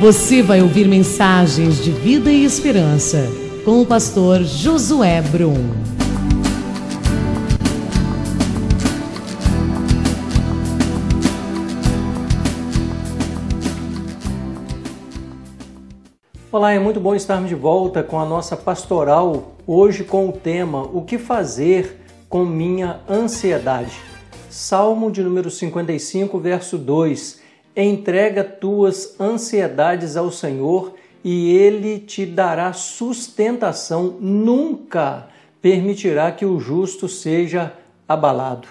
Você vai ouvir mensagens de vida e esperança com o pastor Josué Brum. Olá, é muito bom estarmos de volta com a nossa pastoral, hoje com o tema O que fazer com minha ansiedade. Salmo de número 55, verso 2 Entrega tuas ansiedades ao Senhor e Ele te dará sustentação, nunca permitirá que o justo seja abalado.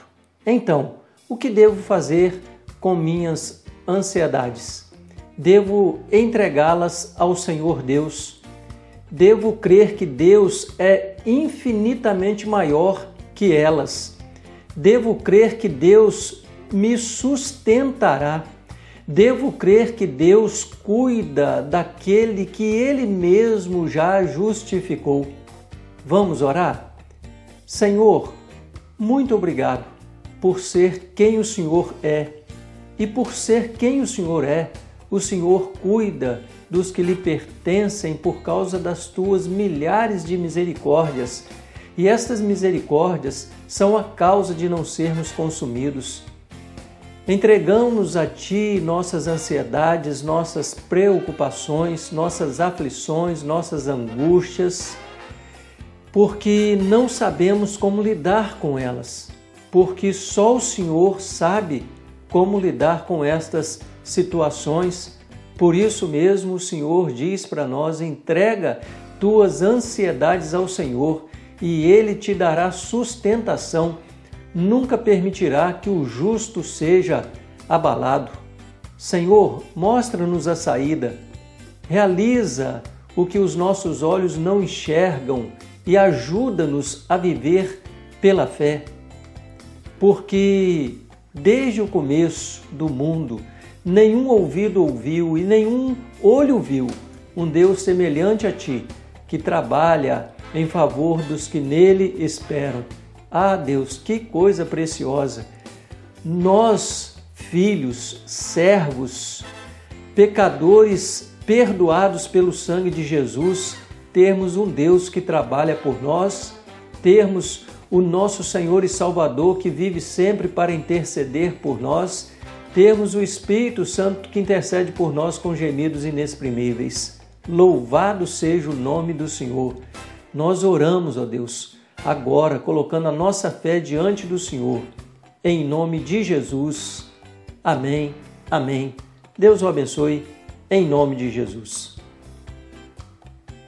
Então, o que devo fazer com minhas ansiedades? Devo entregá-las ao Senhor Deus. Devo crer que Deus é infinitamente maior que elas. Devo crer que Deus me sustentará Devo crer que Deus cuida daquele que ele mesmo já justificou. Vamos orar? Senhor, muito obrigado por ser quem o Senhor é. E por ser quem o Senhor é, o Senhor cuida dos que lhe pertencem por causa das tuas milhares de misericórdias. E estas misericórdias são a causa de não sermos consumidos. Entregamos a Ti nossas ansiedades, nossas preocupações, nossas aflições, nossas angústias, porque não sabemos como lidar com elas, porque só o Senhor sabe como lidar com estas situações. Por isso mesmo o Senhor diz para nós: entrega tuas ansiedades ao Senhor e Ele te dará sustentação nunca permitirá que o justo seja abalado. Senhor, mostra-nos a saída, realiza o que os nossos olhos não enxergam e ajuda-nos a viver pela fé. Porque desde o começo do mundo, nenhum ouvido ouviu e nenhum olho viu um Deus semelhante a ti, que trabalha em favor dos que nele esperam. Ah, Deus, que coisa preciosa! Nós, filhos, servos, pecadores perdoados pelo sangue de Jesus, termos um Deus que trabalha por nós, termos o nosso Senhor e Salvador que vive sempre para interceder por nós, termos o Espírito Santo que intercede por nós com gemidos inexprimíveis. Louvado seja o nome do Senhor. Nós oramos, ó Deus agora, colocando a nossa fé diante do Senhor. Em nome de Jesus. Amém. Amém. Deus o abençoe. Em nome de Jesus.